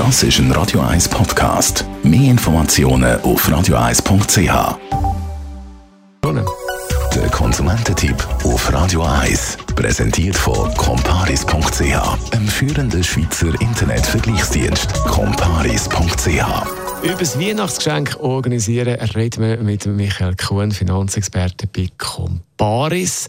Das ist ein Radio 1 Podcast. Mehr Informationen auf radio1.ch. Der Konsumententipp auf Radio 1 präsentiert von comparis.ch, einem führenden Schweizer Internetvergleichsdienst. comparis.ch über das Weihnachtsgeschenk organisieren reden wir mit Michael Kuhn, Finanzexperte bei Comparis.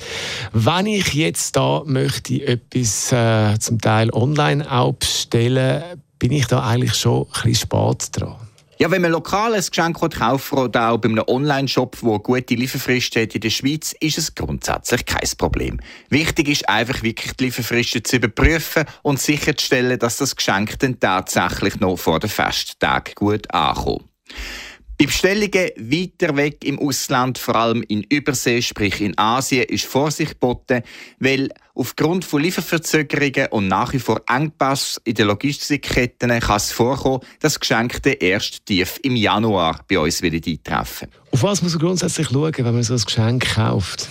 Wenn ich jetzt da möchte etwas äh, zum Teil online auch bestellen, bin ich da eigentlich schon ein bisschen spät dran. Ja, wenn man lokal ein Geschenk kaufen oder auch bei einem Online-Shop, der eine gute Lieferfrist hat in der Schweiz, ist es grundsätzlich kein Problem. Wichtig ist einfach wirklich die Lieferfristen zu überprüfen und sicherzustellen, dass das Geschenk dann tatsächlich noch vor den Festtagen gut ankommt. Bei Bestellungen weiter weg im Ausland, vor allem in Übersee, sprich in Asien, ist Vorsicht geboten, weil aufgrund von Lieferverzögerungen und nach wie vor Engpass in den Logistikketten kann es vorkommen, dass Geschenke erst tief im Januar bei uns wieder eintreffen. Auf was muss man grundsätzlich schauen, wenn man so ein Geschenk kauft?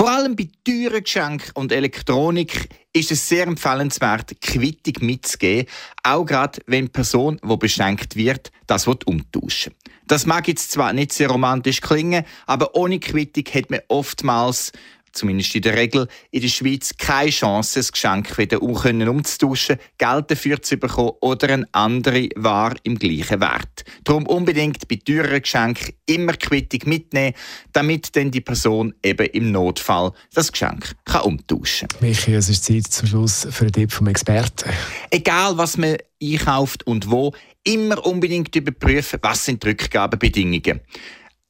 Vor allem bei teuren Geschenken und Elektronik ist es sehr empfehlenswert, Quittung mitzugeben, auch gerade wenn die Person, die beschenkt wird, das umtauschen will. Das mag jetzt zwar nicht sehr romantisch klingen, aber ohne Quittung hat man oftmals zumindest in der Regel, in der Schweiz keine Chance, das Geschenk wieder um umzutauschen, Geld dafür zu bekommen oder eine andere Ware im gleichen Wert. Darum unbedingt bei teureren Geschenken immer Quittung mitnehmen, damit dann die Person eben im Notfall das Geschenk kann umtauschen kann. Michi, es ist Zeit zum Schluss für den Tipp vom Experten. Egal, was man einkauft und wo, immer unbedingt überprüfen, was sind die Rückgabebedingungen.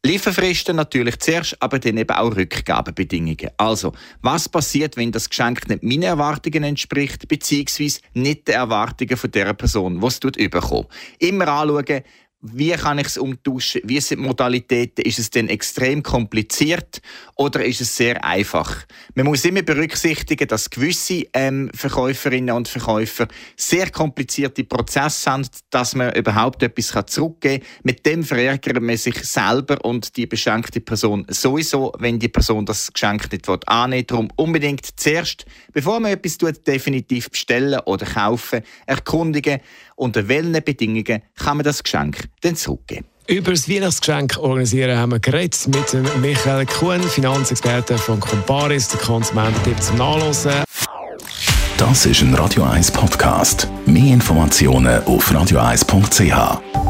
Lieferfristen natürlich zuerst, aber dann eben auch Rückgabebedingungen. Also, was passiert, wenn das Geschenk nicht meinen Erwartungen entspricht, beziehungsweise nicht den Erwartungen von der Person, die es überkommt? Immer anschauen, wie kann ich es umtauschen? Wie sind die Modalitäten? Ist es denn extrem kompliziert oder ist es sehr einfach? Man muss immer berücksichtigen, dass gewisse ähm, Verkäuferinnen und Verkäufer sehr komplizierte Prozesse haben, dass man überhaupt etwas zurückgeben kann. Mit dem verärgert man sich selber und die beschenkte Person sowieso, wenn die Person das Geschenk nicht annehmen will. Darum unbedingt zuerst, bevor man etwas tut, definitiv bestellen oder kaufen, erkundigen, unter welchen Bedingungen kann man das Geschenk denn zurückgeben. Über das Weihnachtsgeschenk organisieren haben wir geredet mit Michael Kuhn, Finanzexperte von Comparis, der Konsumententipp zum Nachlesen. Das ist ein Radio 1 Podcast. Mehr Informationen auf radio1.ch.